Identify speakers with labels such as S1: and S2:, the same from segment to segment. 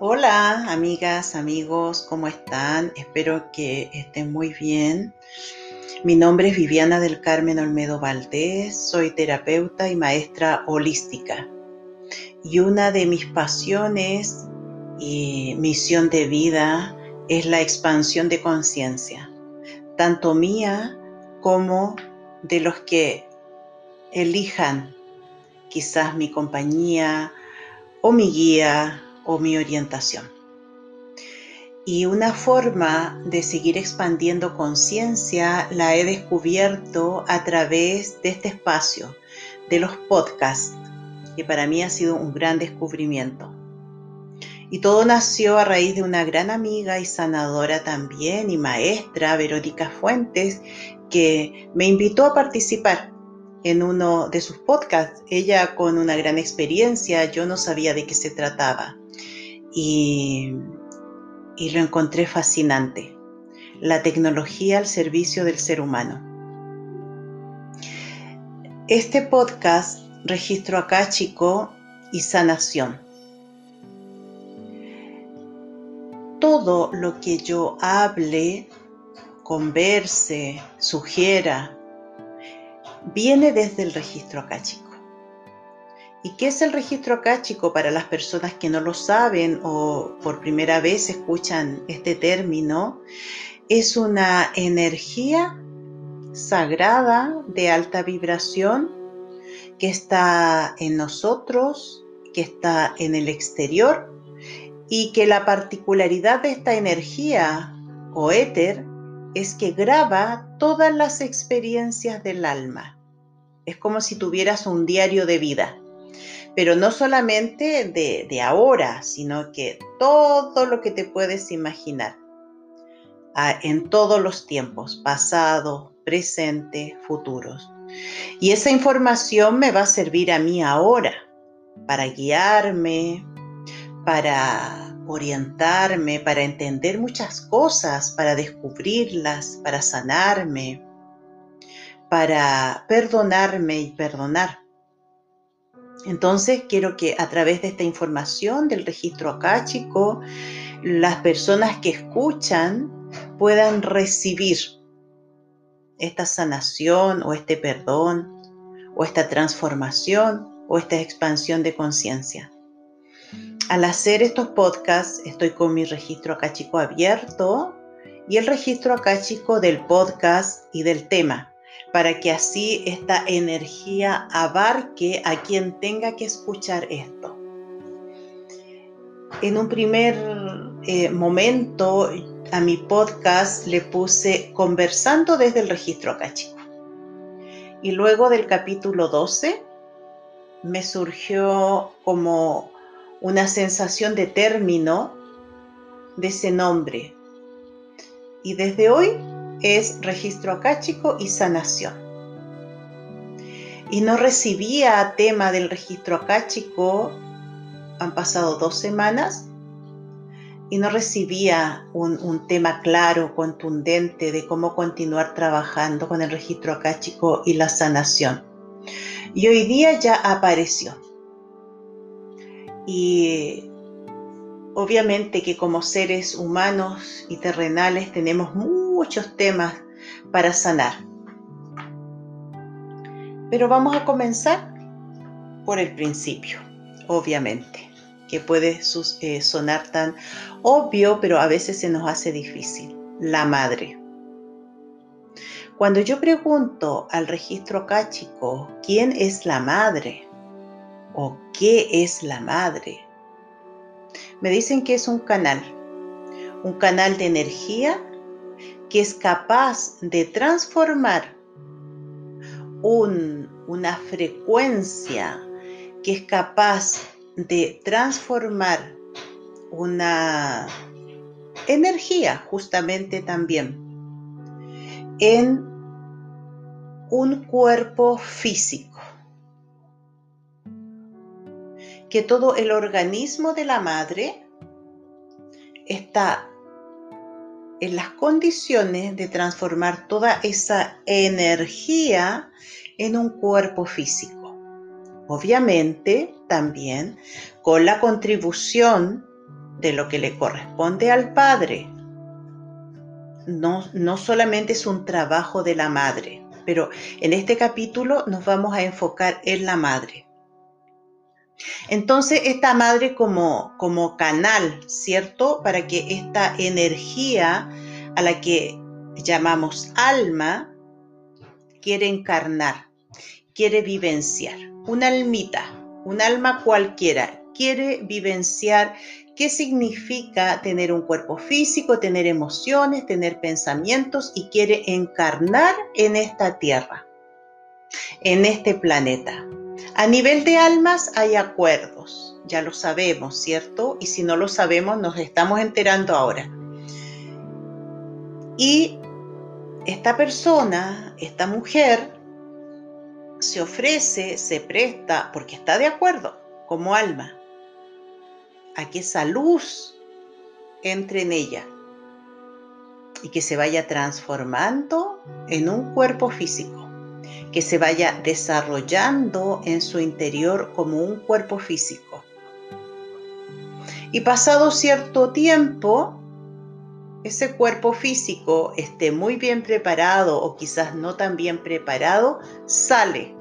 S1: Hola amigas, amigos, ¿cómo están? Espero que estén muy bien. Mi nombre es Viviana del Carmen Olmedo Valdés, soy terapeuta y maestra holística. Y una de mis pasiones y misión de vida es la expansión de conciencia, tanto mía como de los que elijan quizás mi compañía o mi guía o mi orientación. Y una forma de seguir expandiendo conciencia la he descubierto a través de este espacio, de los podcasts, que para mí ha sido un gran descubrimiento. Y todo nació a raíz de una gran amiga y sanadora también y maestra, Verónica Fuentes, que me invitó a participar en uno de sus podcasts. Ella con una gran experiencia, yo no sabía de qué se trataba y, lo encontré fascinante. La tecnología al servicio del ser humano. Este podcast registro acá chico y sanación. Todo lo que yo hable, converse, sugiera, viene desde el registro acá chico. ¿Y qué es el registro acáchico para las personas que no lo saben o por primera vez escuchan este término? Es una energía sagrada de alta vibración que está en nosotros, que está en el exterior y que la particularidad de esta energía o éter es que graba todas las experiencias del alma. Es como si tuvieras un diario de vida pero no solamente de, ahora, sino que todo lo que te puedes imaginar, ah, en todos los tiempos, pasado, presente, futuros. Y esa información me va a servir a mí ahora para guiarme, para orientarme, para entender muchas cosas, para descubrirlas, para sanarme, para perdonarme y perdonar. Entonces, quiero que a través de esta información del registro acáchico, las personas que escuchan puedan recibir esta sanación o este perdón o esta transformación o esta expansión de conciencia. Al hacer estos podcasts estoy con mi registro acáchico abierto y el registro acáchico del podcast y del tema para que así esta energía abarque a quien tenga que escuchar esto. En un primer eh, momento a mi podcast le puse conversando desde el registro acáchico. Y luego del capítulo 12 me surgió como una sensación de término de ese nombre. Y desde hoy es registro acáchico y sanación. Y no recibía tema del registro acáchico, han pasado dos semanas, y no recibía un, tema claro, contundente de cómo continuar trabajando con el registro acáchico y la sanación. Y hoy día ya apareció. Y obviamente que como seres humanos y terrenales tenemos muchos temas para sanar. Pero vamos a comenzar por el principio, obviamente, que puede eh, sonar tan obvio, pero a veces se nos hace difícil. La madre. Cuando yo pregunto al registro cáchico quién es la madre o qué es la madre, me dicen que es un canal, un canal de energía que es capaz de transformar una frecuencia, que es capaz de transformar una energía justamente también en un cuerpo físico. Que todo el organismo de la madre está en las condiciones de transformar toda esa energía en un cuerpo físico. Obviamente, también con la contribución de lo que le corresponde al padre. No, no solamente es un trabajo de la madre, pero en este capítulo nos vamos a enfocar en la madre. Entonces, esta madre como, como canal, ¿cierto? Para que esta energía a la que llamamos alma, quiere encarnar, quiere vivenciar. Una almita, un alma cualquiera, quiere vivenciar qué significa tener un cuerpo físico, tener emociones, tener pensamientos y quiere encarnar en esta tierra, en este planeta. A nivel de almas hay acuerdos, ya lo sabemos, ¿cierto? Y si no lo sabemos, nos estamos enterando ahora. Y esta persona, esta mujer, se ofrece, se presta, porque está de acuerdo como alma, a que esa luz entre en ella y que se vaya transformando en un cuerpo físico, que se vaya desarrollando en su interior como un cuerpo físico. Y pasado cierto tiempo, ese cuerpo físico esté muy bien preparado o quizás no tan bien preparado, sale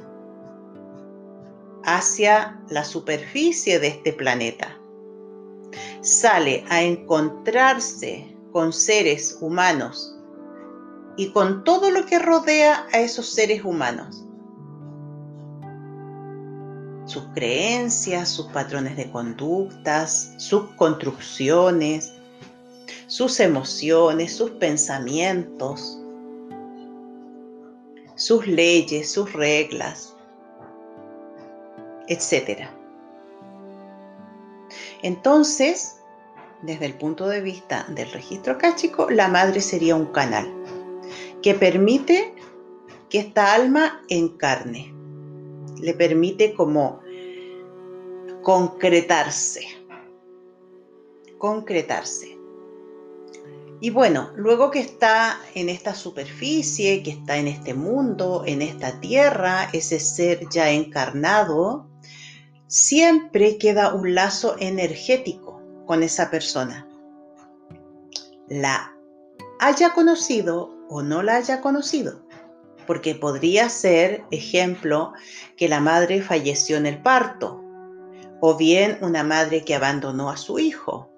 S1: hacia la superficie de este planeta. Sale a encontrarse con seres humanos y con todo lo que rodea a esos seres humanos. Sus creencias, sus patrones de conductas, sus construcciones, sus emociones, sus pensamientos, sus leyes, sus reglas, etc. Entonces, desde el punto de vista del registro cáchico, la madre sería un canal que permite que esta alma encarne, le permite como concretarse, concretarse. Y bueno, luego que está en esta superficie, que está en este mundo, en esta tierra, ese ser ya encarnado, siempre queda un lazo energético con esa persona. La haya conocido o no la haya conocido, porque podría ser, ejemplo, que la madre falleció en el parto, o bien una madre que abandonó a su hijo,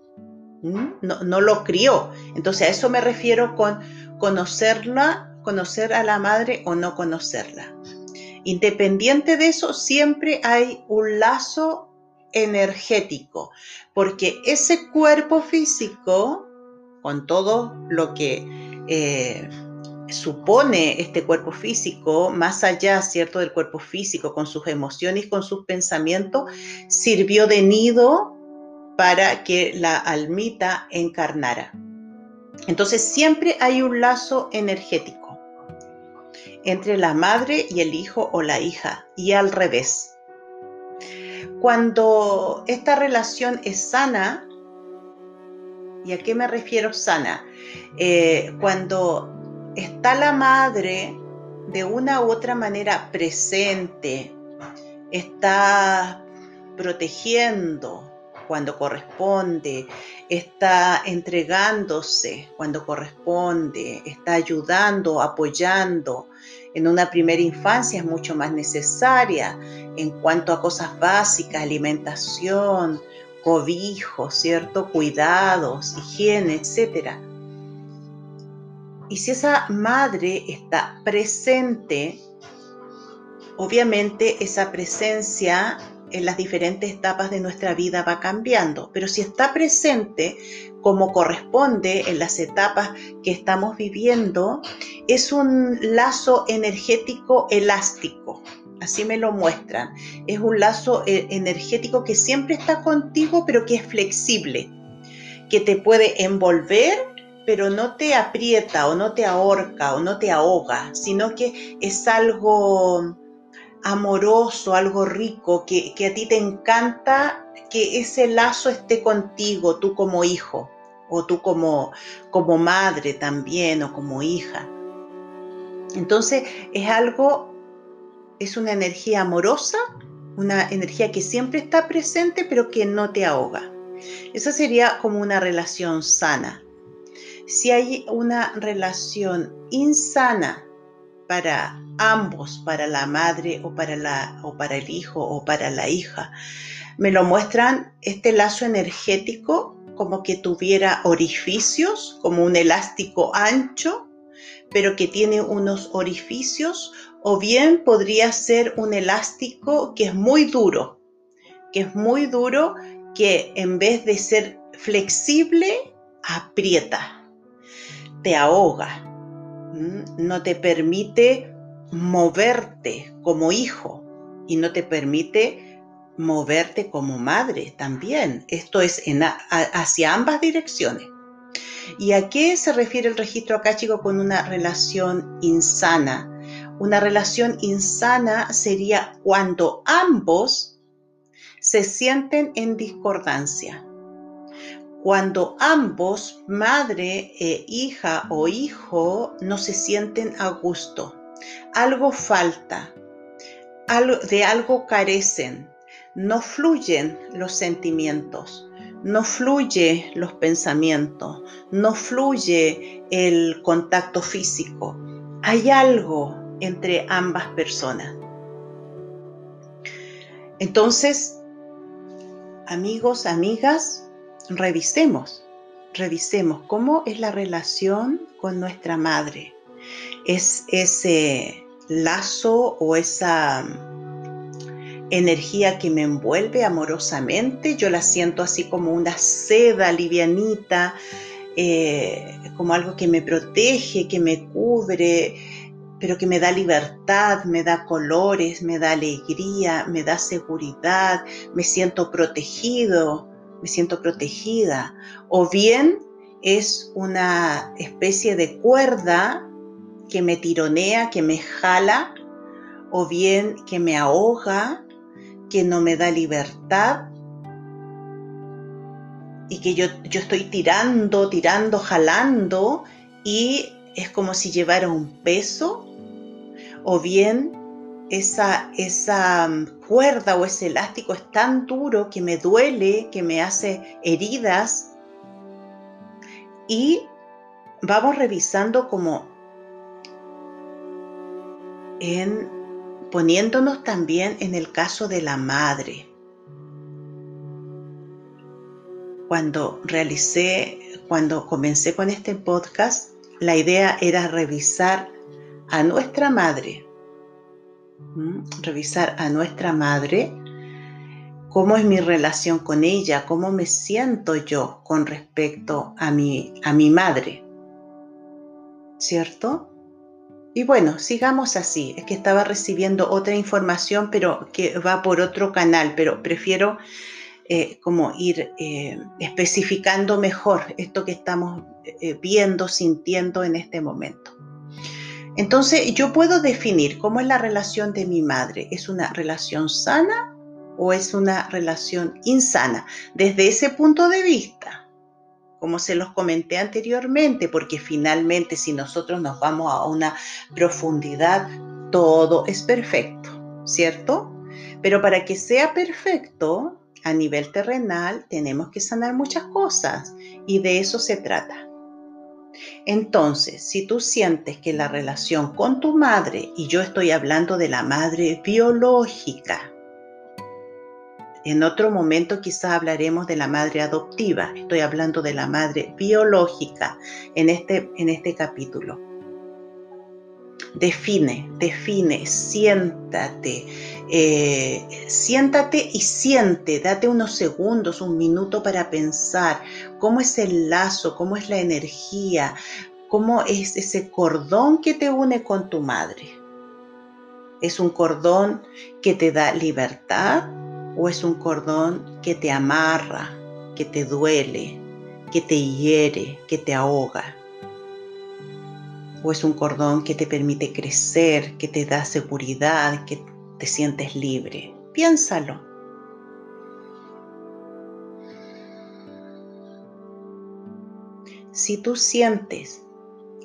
S1: no, lo crió. Entonces a eso me refiero con conocerla, conocer a la madre o no conocerla. Independiente de eso, siempre hay un lazo energético, porque ese cuerpo físico, con todo lo que eh, supone este cuerpo físico, más allá, ¿cierto?, del cuerpo físico, con sus emociones, con sus pensamientos, sirvió de nido para que la almita encarnara. Entonces siempre hay un lazo energético entre la madre y el hijo o la hija y al revés. Cuando esta relación es sana, ¿y a qué me refiero sana? Eh, cuando está la madre de una u otra manera presente, está protegiendo, cuando corresponde, está entregándose cuando corresponde, está ayudando, apoyando. En una primera infancia es mucho más necesaria en cuanto a cosas básicas, alimentación, cobijo, ¿cierto? Cuidados, higiene, etc. Y si esa madre está presente, obviamente esa presencia en las diferentes etapas de nuestra vida va cambiando, pero si está presente como corresponde en las etapas que estamos viviendo, es un lazo energético elástico. Así me lo muestran. Es un lazo eh, energético que siempre está contigo, pero que es flexible, que te puede envolver, pero no te aprieta o no te ahorca o no te ahoga, sino que es algo amoroso, algo rico, que, a ti te encanta que ese lazo esté contigo, tú como hijo, o tú como, como madre también, o como hija. Entonces es algo, es una energía amorosa, una energía que siempre está presente, pero que no te ahoga. Esa sería como una relación sana. Si hay una relación insana para ambos, para la madre o para, la, o para el hijo o para la hija, me lo muestran este lazo energético como que tuviera orificios, como un elástico ancho, pero que tiene unos orificios, o bien podría ser un elástico que es muy duro, que es muy duro, que en vez de ser flexible, aprieta, te ahoga, no te permite moverte como hijo y no te permite moverte como madre también. Esto es hacia ambas direcciones. ¿Y a qué se refiere el registro acáchico con una relación insana? Una relación insana sería cuando ambos se sienten en discordancia. Cuando ambos, madre e hija o hijo, no se sienten a gusto. Algo falta, de algo carecen, no fluyen los sentimientos, no fluye los pensamientos, no fluye el contacto físico. Hay algo entre ambas personas. Entonces, amigos, amigas, revisemos, revisemos cómo es la relación con nuestra madre. Es ese lazo o esa energía que me envuelve amorosamente, yo la siento así como una seda livianita, eh, como algo que me protege, que me cubre, pero que me da libertad, me da colores, me da alegría, me da seguridad, me siento protegido, me siento protegida. O bien es una especie de cuerda que me tironea, que me jala, o bien que me ahoga, que no me da libertad y que yo, yo estoy tirando, tirando, jalando y es como si llevara un peso o bien esa, esa cuerda o ese elástico es tan duro que me duele, que me hace heridas y vamos revisando como en poniéndonos también en el caso de la madre. Cuando realicé, cuando comencé con este podcast, la idea era revisar a nuestra madre, revisar a nuestra madre, cómo es mi relación con ella, cómo me siento yo con respecto a mi, a mi madre, ¿cierto? Y bueno, sigamos así. Es que estaba recibiendo otra información, pero que va por otro canal, pero prefiero eh, como ir eh, especificando mejor esto que estamos eh, viendo, sintiendo en este momento. Entonces, yo puedo definir cómo es la relación de mi madre. ¿Es una relación sana o es una relación insana? Desde ese punto de vista, como se los comenté anteriormente, porque finalmente si nosotros nos vamos a una profundidad, todo es perfecto, ¿cierto? Pero para que sea perfecto a nivel terrenal, tenemos que sanar muchas cosas y de eso se trata. Entonces, si tú sientes que la relación con tu madre, y yo estoy hablando de la madre biológica, en otro momento quizás hablaremos de la madre adoptiva. Estoy hablando de la madre biológica en este, en este capítulo. Define, define, siéntate, eh, siéntate y siente, date unos segundos, un minuto para pensar cómo es el lazo, cómo es la energía, cómo es ese cordón que te une con tu madre. Es un cordón que te da libertad, o es un cordón que te amarra, que te duele, que te hiere, que te ahoga. O es un cordón que te permite crecer, que te da seguridad, que te sientes libre. Piénsalo. Si tú sientes,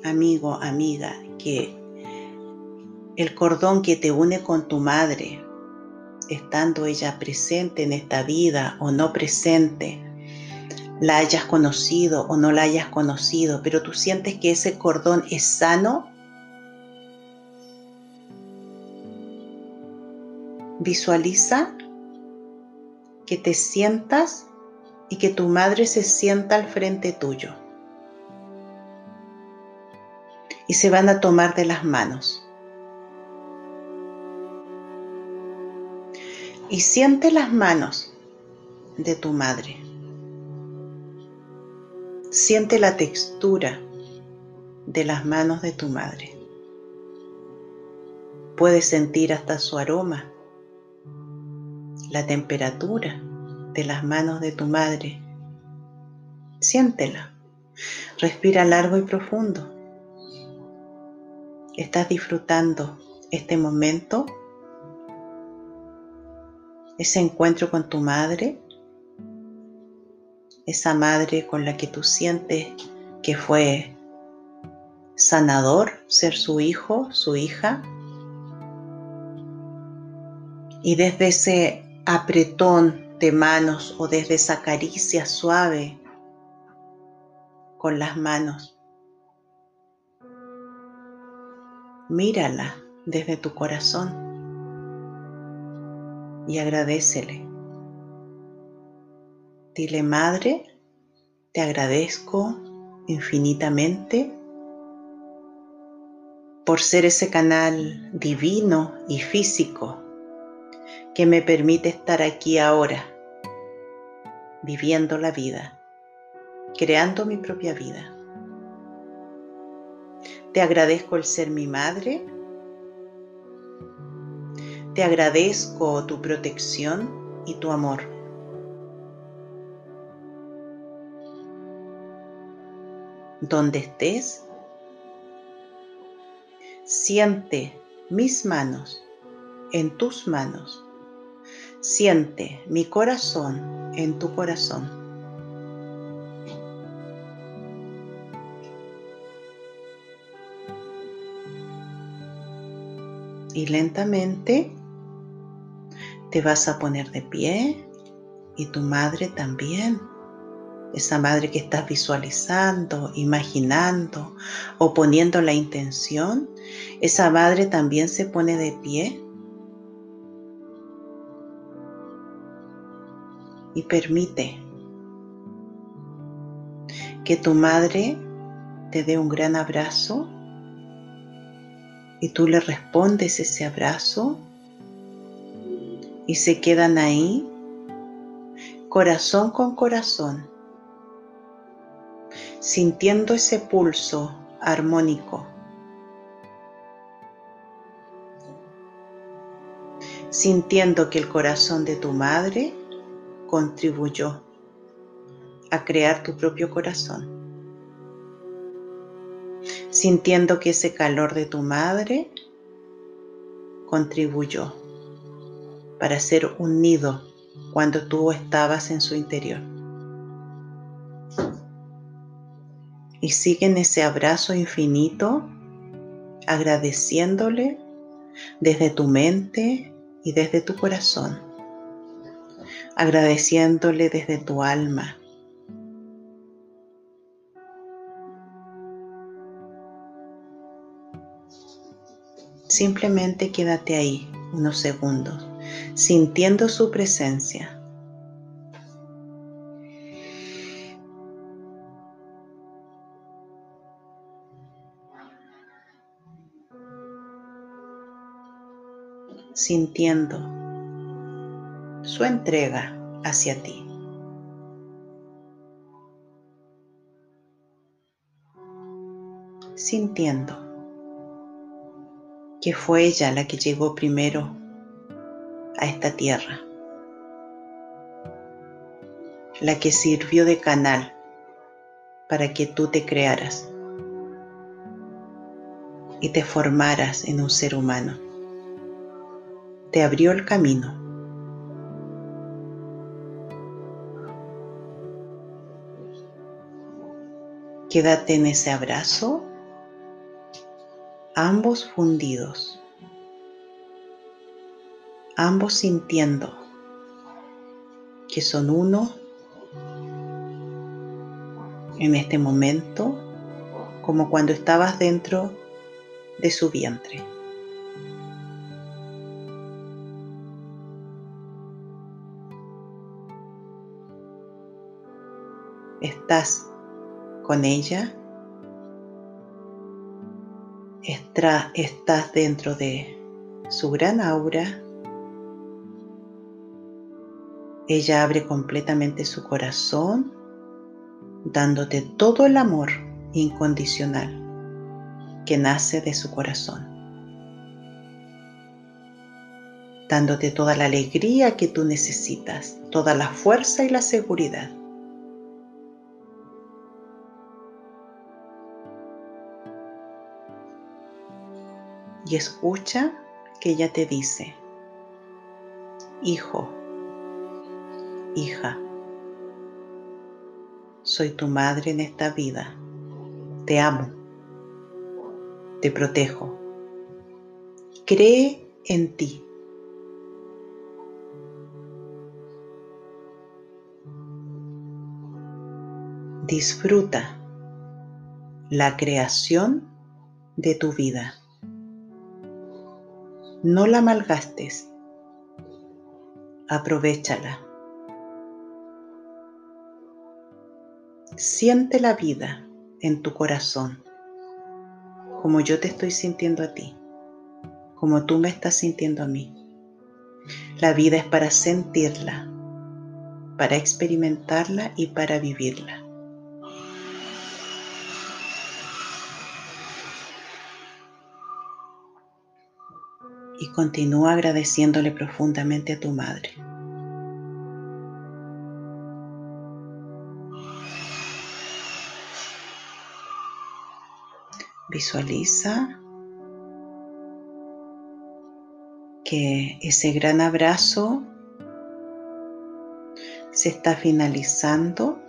S1: amigo, amiga, que el cordón que te une con tu madre estando ella presente en esta vida o no presente, la hayas conocido o no la hayas conocido, pero tú sientes que ese cordón es sano, visualiza que te sientas y que tu madre se sienta al frente tuyo. Y se van a tomar de las manos. Y siente las manos de tu madre. Siente la textura de las manos de tu madre. Puedes sentir hasta su aroma, la temperatura de las manos de tu madre. Siéntela. Respira largo y profundo. ¿Estás disfrutando este momento? Ese encuentro con tu madre. Esa madre con la que tú sientes que fue sanador ser su hijo, su hija. Y desde ese apretón de manos o desde esa caricia suave con las manos. Mírala desde tu corazón y agradecele. Dile, Madre, te agradezco infinitamente por ser ese canal divino y físico que me permite estar aquí ahora, viviendo la vida, creando mi propia vida. Te agradezco el ser mi madre. Te agradezco tu protección y tu amor. Donde estés, siente mis manos en tus manos Siente mi corazón en tu corazón. Y lentamente te vas a poner de pie y tu madre también. Esa madre que estás visualizando, imaginando o poniendo la intención, esa madre también se pone de pie y permite que tu madre te dé un gran abrazo y tú le respondes ese abrazo y se quedan ahí corazón con corazón, sintiendo ese pulso armónico, sintiendo que el corazón de tu madre contribuyó a crear tu propio corazón, sintiendo que ese calor de tu madre contribuyó para ser un nido cuando tú estabas en su interior. Y sigue en ese abrazo infinito, agradeciéndole desde tu mente y desde tu corazón agradeciéndole desde tu alma. Simplemente quédate ahí unos segundos, sintiendo su presencia. sintiendo su entrega hacia ti. Sintiendo que fue ella la que llegó primero a esta tierra, la que sirvió de canal para que tú te crearas y te formaras en un ser humano. Te abrió el camino Quédate en ese abrazo, ambos fundidos, ambos sintiendo que son uno en este momento como cuando estabas dentro de su vientre. Estás con ella, estás dentro de su gran aura. Ella abre completamente su corazón, dándote todo el amor incondicional que nace de su corazón, dándote toda la alegría que tú necesitas, toda la fuerza y la seguridad. Y escucha que ella te dice, hijo, hija, soy tu madre en esta vida te amo, te protejo. Cree en ti. Disfruta la creación de tu vida. No la malgastes. Aprovechala. Siente la vida en tu corazón, como yo te estoy sintiendo a ti, como tú me estás sintiendo a mí. La vida es para sentirla, para experimentarla y para vivirla. Y continúa agradeciéndole profundamente a tu madre. Visualiza que ese gran abrazo se está finalizando,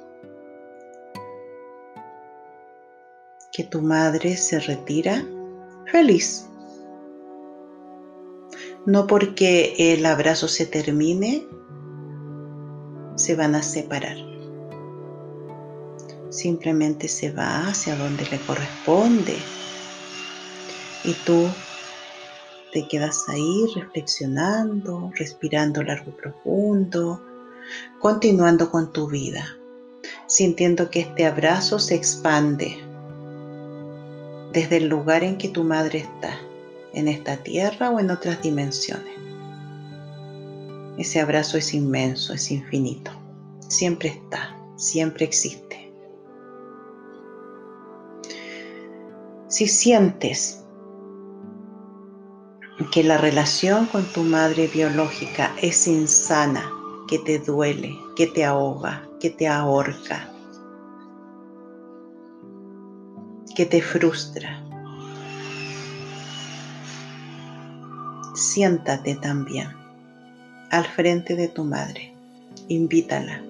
S1: que tu madre se retira feliz. No porque el abrazo se termine, se van a separar. Simplemente se va hacia donde le corresponde. Y tú te quedas ahí reflexionando, respirando largo y profundo, continuando con tu vida, sintiendo que este abrazo se expande desde el lugar en que tu madre está, en esta tierra o en otras dimensiones. Ese abrazo es inmenso, es infinito, siempre está, siempre existe. Si sientes que la relación con tu madre biológica es insana, que te duele, que te ahoga, que te ahorca, que te frustra, siéntate también al frente de tu madre, invítala,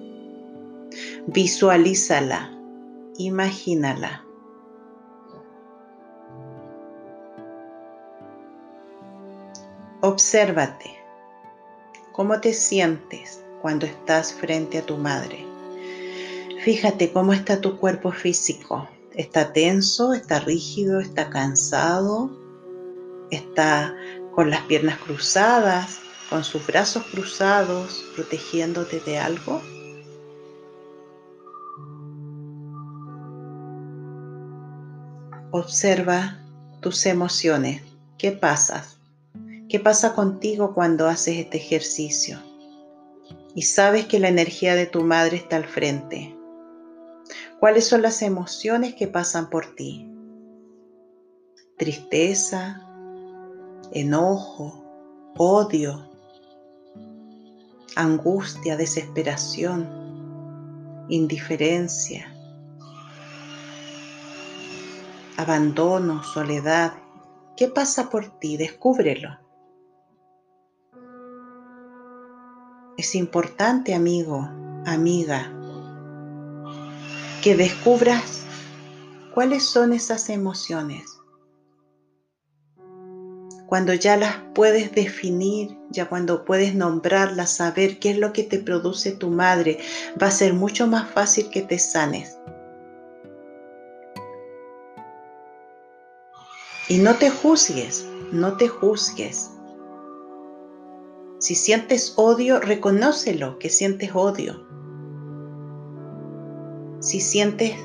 S1: visualízala, imagínala Obsérvate. ¿Cómo te sientes cuando estás frente a tu madre? Fíjate cómo está tu cuerpo físico. ¿Está tenso? ¿Está rígido? ¿Está cansado? ¿Está con las piernas cruzadas? ¿Con sus brazos cruzados protegiéndote de algo? Observa tus emociones. ¿Qué pasa? ¿Qué pasa contigo cuando haces este ejercicio? Y sabes que la energía de tu madre está al frente. ¿Cuáles son las emociones que pasan por ti? Tristeza, enojo, odio, angustia, desesperación, indiferencia, abandono, soledad. ¿Qué pasa por ti? Descúbrelo. Es importante, amigo, amiga, que descubras cuáles son esas emociones cuando ya las puedes definir, ya cuando puedes nombrarlas, saber qué es lo que te produce tu madre, va a ser mucho más fácil que te sanes. Y no te juzgues, no te juzgues. Si sientes odio, reconócelo que sientes odio. Si sientes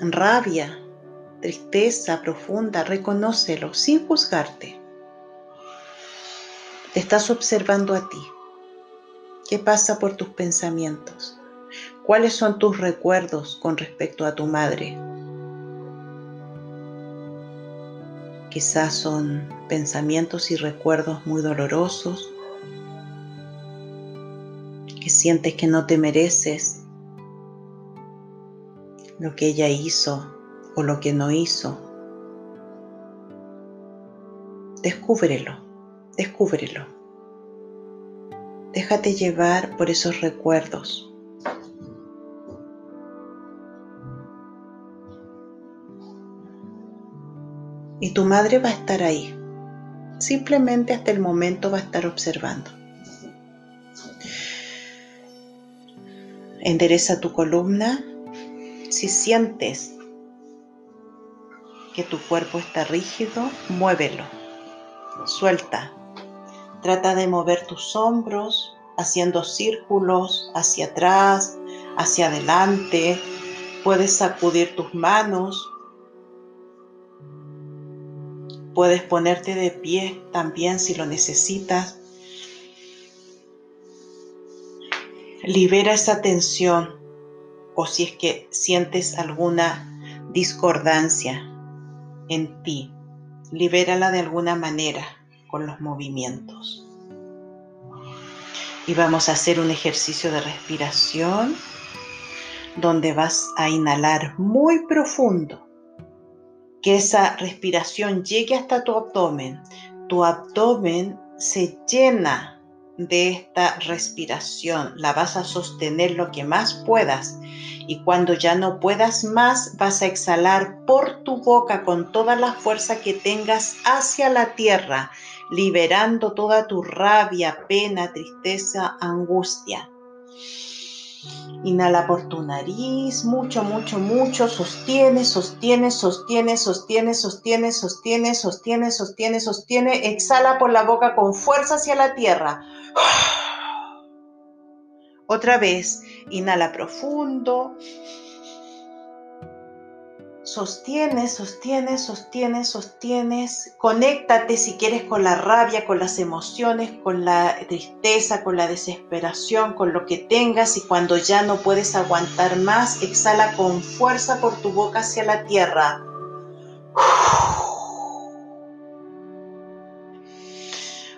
S1: rabia, tristeza profunda, reconócelo sin juzgarte. Te estás observando a ti. ¿Qué pasa por tus pensamientos? ¿Cuáles son tus recuerdos con respecto a tu madre? Quizás son pensamientos y recuerdos muy dolorosos, que sientes que no te mereces lo que ella hizo o lo que no hizo. Descúbrelo, descúbrelo. Déjate llevar por esos recuerdos. Y tu madre va a estar ahí. Simplemente hasta el momento va a estar observando. Endereza tu columna. Si sientes que tu cuerpo está rígido, muévelo. Suelta. Trata de mover tus hombros haciendo círculos hacia atrás, hacia adelante. Puedes sacudir tus manos Puedes ponerte de pie también si lo necesitas. Libera esa tensión o si es que sientes alguna discordancia en ti, libérala de alguna manera con los movimientos. Y vamos a hacer un ejercicio de respiración donde vas a inhalar muy profundo que esa respiración llegue hasta tu abdomen. Tu abdomen se llena de esta respiración. La vas a sostener lo que más puedas. Y cuando ya no puedas más, vas a exhalar por tu boca con toda la fuerza que tengas hacia la tierra, liberando toda tu rabia, pena, tristeza, angustia. Inhala por tu nariz, mucho, mucho, mucho. Sostiene, sostiene, sostiene, sostiene, sostiene, sostiene, sostiene, sostiene, sostiene. Exhala por la boca con fuerza hacia la tierra. Otra vez, inhala profundo. Sostienes, sostienes, sostienes, sostienes. Conéctate si quieres con la rabia, con las emociones, con la tristeza, con la desesperación, con lo que tengas y cuando ya no puedes aguantar más, exhala con fuerza por tu boca hacia la tierra.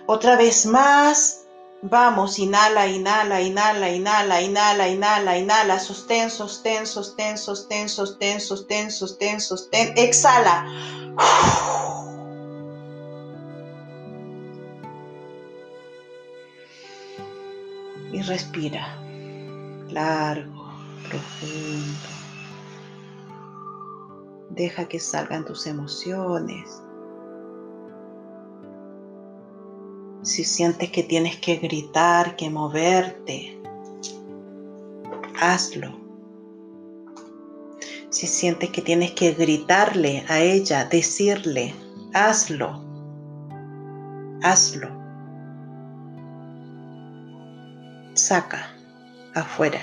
S1: Otra vez más, Vamos, inhala, inhala, inhala, inhala, inhala, inhala, inhala, sostén, sostén, sostén, sostén, sostén, sostén, sostén, sostén, exhala. Y respira, largo, profundo. Deja que salgan tus emociones. Si sientes que tienes que gritar, que moverte, hazlo. Si sientes que tienes que gritarle a ella, decirle, hazlo, hazlo. Saca afuera.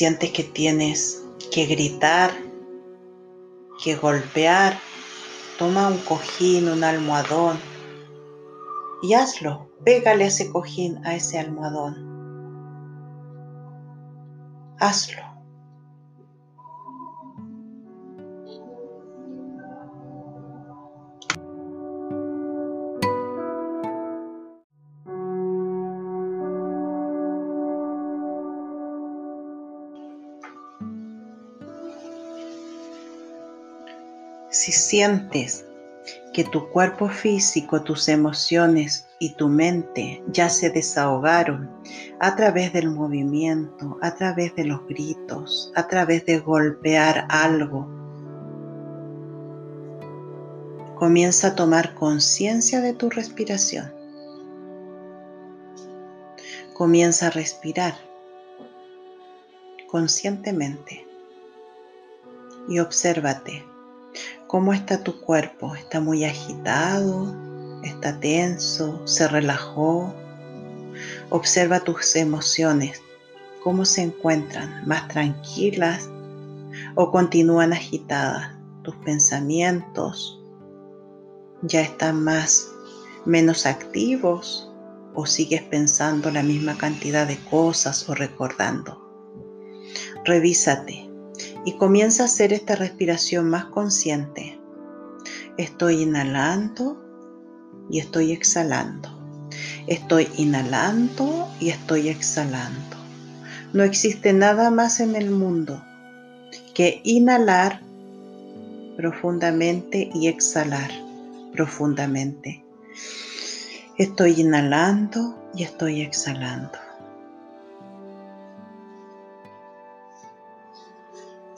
S1: Sientes que tienes que gritar, que golpear, toma un cojín, un almohadón y hazlo. Pégale ese cojín, a ese almohadón. Hazlo. Sientes que tu cuerpo físico, tus emociones y tu mente ya se desahogaron a través del movimiento, a través de los gritos, a través de golpear algo. Comienza a tomar conciencia de tu respiración. Comienza a respirar conscientemente y obsérvate cómo está tu cuerpo. ¿Está muy agitado? ¿Está tenso? ¿Se relajó? Observa tus emociones, cómo se encuentran, más tranquilas o continúan agitadas. Tus pensamientos ya están más menos activos o sigues pensando la misma cantidad de cosas o recordando. Revísate y comienza a hacer esta respiración más consciente. Estoy inhalando y estoy exhalando. Estoy inhalando y estoy exhalando. No existe nada más en el mundo que inhalar profundamente y exhalar profundamente. Estoy inhalando y estoy exhalando.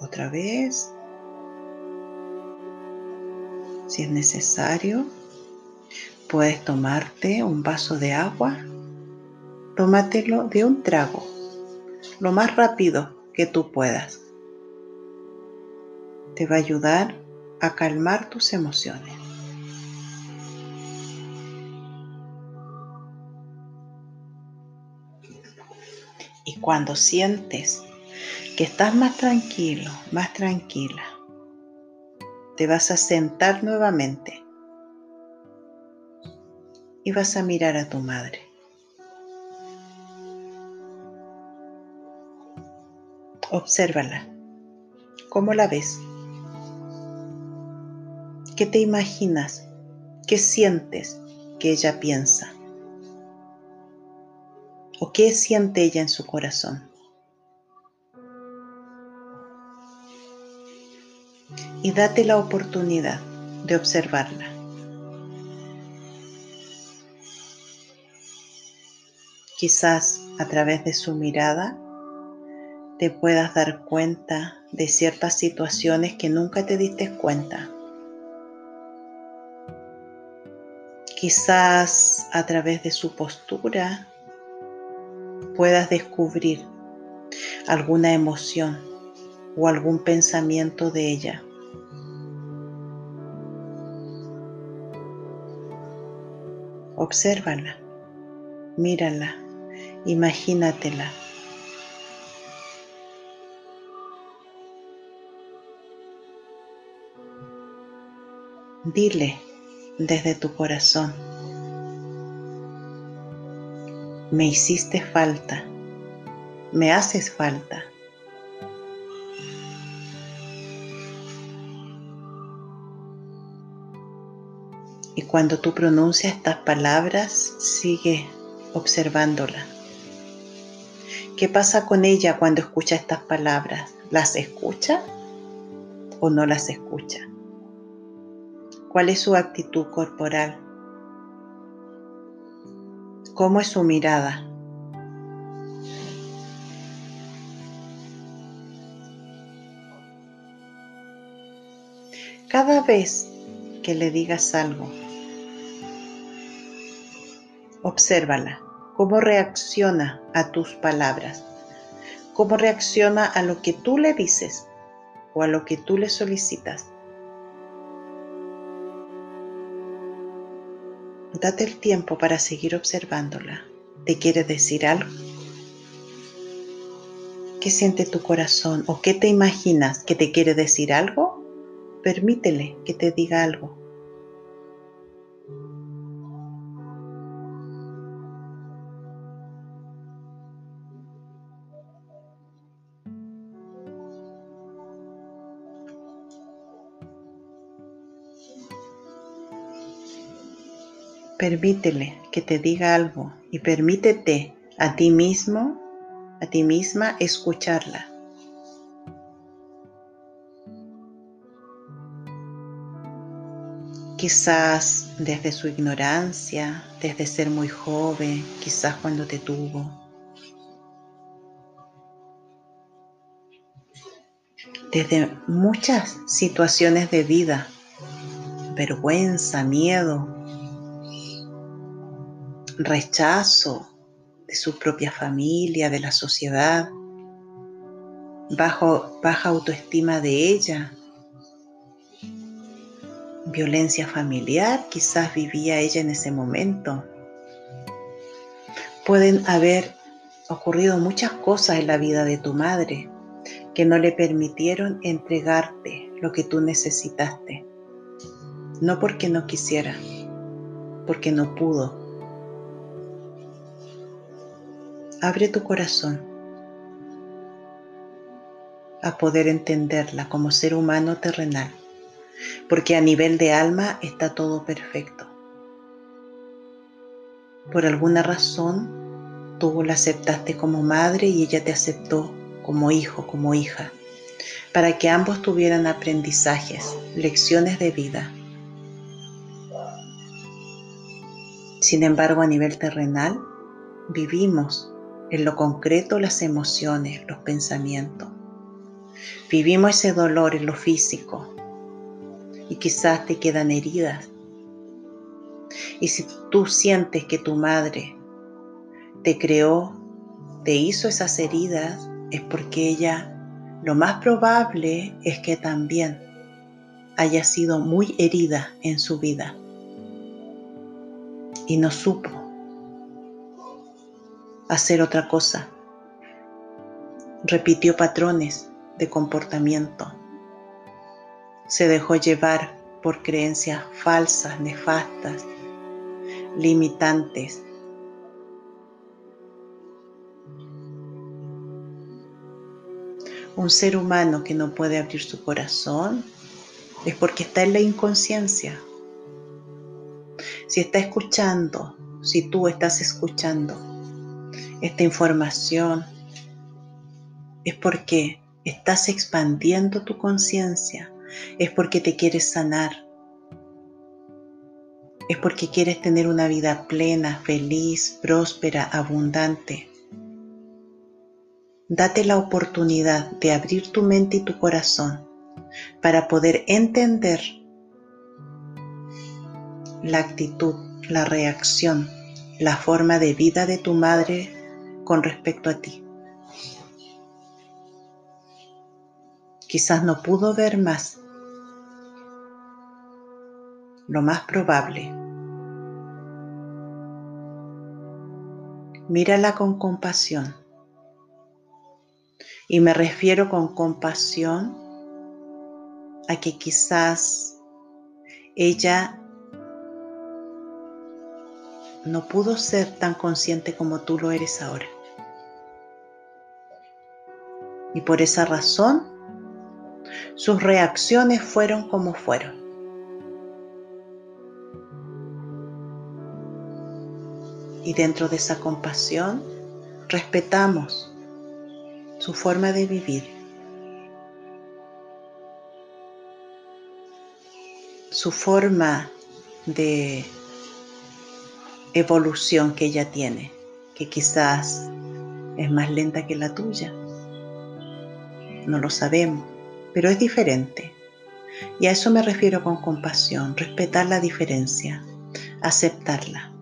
S1: Otra vez. Si es necesario, puedes tomarte un vaso de agua. Tómatelo de un trago, lo más rápido que tú puedas. Te va a ayudar a calmar tus emociones. Y cuando sientes que estás más tranquilo, más tranquila, te vas a sentar nuevamente y vas a mirar a tu madre. Obsérvala. ¿Cómo la ves? ¿Qué te imaginas? ¿Qué sientes que ella piensa? ¿O qué siente ella en su corazón? Y date la oportunidad de observarla. Quizás a través de su mirada te puedas dar cuenta de ciertas situaciones que nunca te diste cuenta. Quizás a través de su postura puedas descubrir alguna emoción o algún pensamiento de ella. Obsérvala, mírala, imagínatela. Dile desde tu corazón me hiciste falta, me haces falta. Y cuando tú pronuncias estas palabras, sigue observándola. ¿Qué pasa con ella cuando escucha estas palabras? ¿Las escucha o no las escucha? ¿Cuál es su actitud corporal? ¿Cómo es su mirada? Cada vez que le digas algo, obsérvala, cómo reacciona a tus palabras, cómo reacciona a lo que tú le dices o a lo que tú le solicitas. Date el tiempo para seguir observándola. ¿Te quiere decir algo? ¿Qué siente tu corazón o qué te imaginas que te quiere decir algo? Permítele que te diga algo. Permítele que te diga algo y permítete a ti mismo, a ti misma, escucharla. quizás desde su ignorancia, desde ser muy joven, quizás cuando te tuvo. Desde muchas situaciones de vida, vergüenza, miedo, rechazo de su propia familia, de la sociedad, bajo, baja autoestima de ella, violencia familiar quizás vivía ella en ese momento. Pueden haber ocurrido muchas cosas en la vida de tu madre que no le permitieron entregarte lo que tú necesitaste. No porque no quisiera, porque no pudo. Abre tu corazón a poder entenderla como ser humano terrenal porque a nivel de alma está todo perfecto. Por alguna razón, tú la aceptaste como madre y ella te aceptó como hijo, como hija, para que ambos tuvieran aprendizajes, lecciones de vida. Sin embargo, a nivel terrenal, vivimos en lo concreto las emociones, los pensamientos. Vivimos ese dolor en lo físico, y quizás te quedan heridas. Y si tú sientes que tu madre te creó, te hizo esas heridas, es porque ella lo más probable es que también haya sido muy herida en su vida y no supo hacer otra cosa. Repitió patrones de comportamiento se dejó llevar por creencias falsas, nefastas, limitantes. Un ser humano que no puede abrir su corazón es porque está en la inconsciencia. Si está escuchando, si tú estás escuchando esta información, es porque estás expandiendo tu conciencia es porque te quieres sanar, es porque quieres tener una vida plena, feliz, próspera, abundante. Date la oportunidad de abrir tu mente y tu corazón para poder entender la actitud, la reacción, la forma de vida de tu madre con respecto a ti. Quizás no pudo ver más, lo más probable. Mírala con compasión. Y me refiero con compasión a que quizás ella no pudo ser tan consciente como tú lo eres ahora. Y por esa razón, sus reacciones fueron como fueron. Y dentro de esa compasión respetamos su forma de vivir, su forma de evolución que ella tiene, que quizás es más lenta que la tuya. No lo sabemos, pero es diferente. Y a eso me refiero con compasión, respetar la diferencia, aceptarla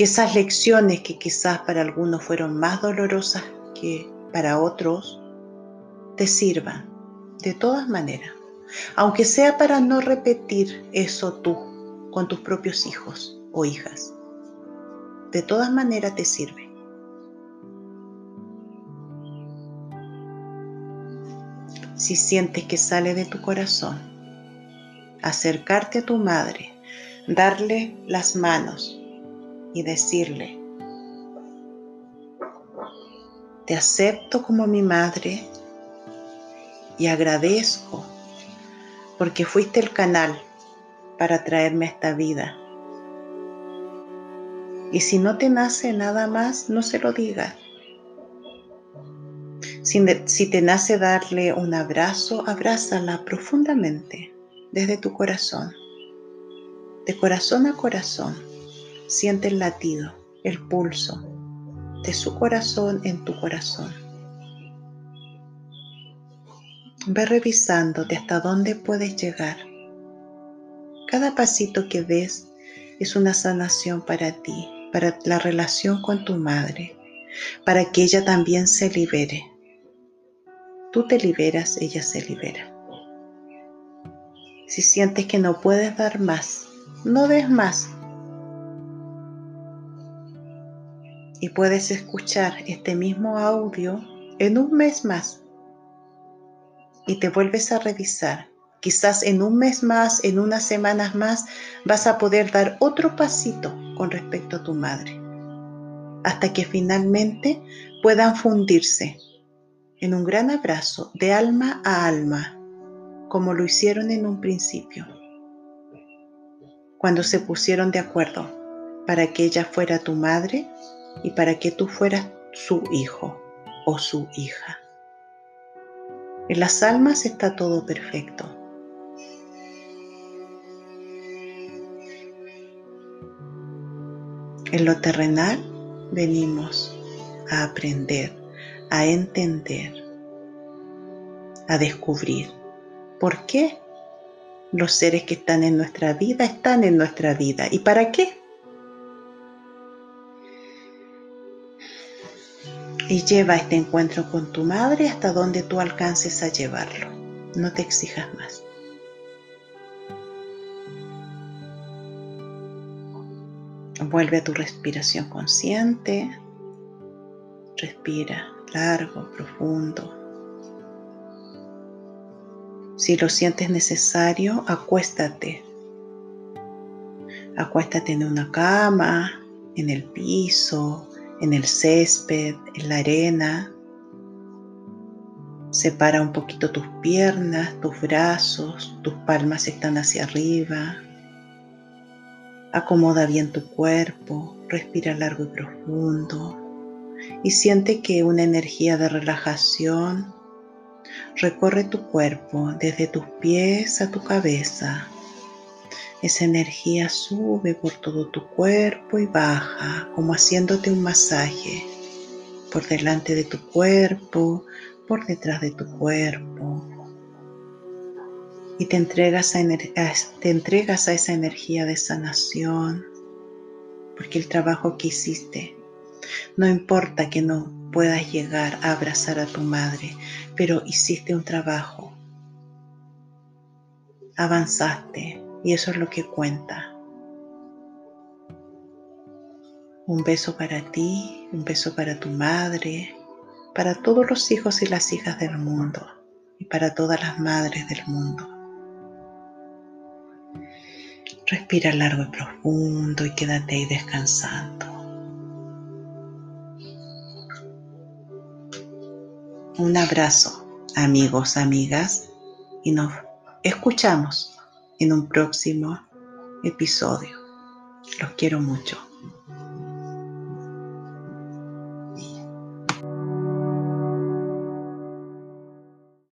S1: que esas lecciones que quizás para algunos fueron más dolorosas que para otros, te sirvan de todas maneras, aunque sea para no repetir eso tú con tus propios hijos o hijas. De todas maneras te sirve. Si sientes que sale de tu corazón, acercarte a tu madre, darle las manos, y decirle, te acepto como mi madre y agradezco porque fuiste el canal para traerme a esta vida. Y si no te nace nada más, no se lo digas. Si, si te nace darle un abrazo, abrázala profundamente desde tu corazón de corazón a corazón, siente el latido, el pulso de su corazón en tu corazón. Ve revisándote hasta dónde puedes llegar. Cada pasito que des es una sanación para ti, para la relación con tu madre, para que ella también se libere. Tú te liberas, ella se libera. Si sientes que no puedes dar más, no des más. Y puedes escuchar este mismo audio en un mes más. Y te vuelves a revisar. Quizás en un mes más, en unas semanas más, vas a poder dar otro pasito con respecto a tu madre. Hasta que finalmente puedan fundirse en un gran abrazo de alma a alma, como lo hicieron en un principio, cuando se pusieron de acuerdo para que ella fuera tu madre y para que tú fueras su hijo o su hija. En las almas está todo perfecto. En lo terrenal venimos a aprender a entender, a descubrir por qué los seres que están en nuestra vida están en nuestra vida y para qué. Y lleva este encuentro con tu madre hasta donde tú alcances a llevarlo. No te exijas más. Vuelve a tu respiración consciente. Respira largo, profundo. Si lo sientes necesario, acuéstate. Acuéstate en una cama, en el piso, en el césped, en la arena. Separa un poquito tus piernas, tus brazos, tus palmas están hacia arriba. Acomoda bien tu cuerpo, respira largo y profundo y siente que una energía de relajación recorre tu cuerpo desde tus pies a tu cabeza. Esa energía sube por todo tu cuerpo y baja como haciéndote un masaje por delante de tu cuerpo, por detrás de tu cuerpo. Y te entregas a, esa energía de sanación, porque el trabajo que hiciste no importa que no puedas llegar a abrazar a tu madre, pero hiciste un trabajo. Avanzaste y eso es lo que cuenta. Un beso para ti, un beso para tu madre, para todos los hijos y las hijas del mundo y para todas las madres del mundo. Respira largo y profundo y quédate ahí descansando. Un abrazo, amigos, amigas, y nos escuchamos en un próximo episodio. Los quiero mucho.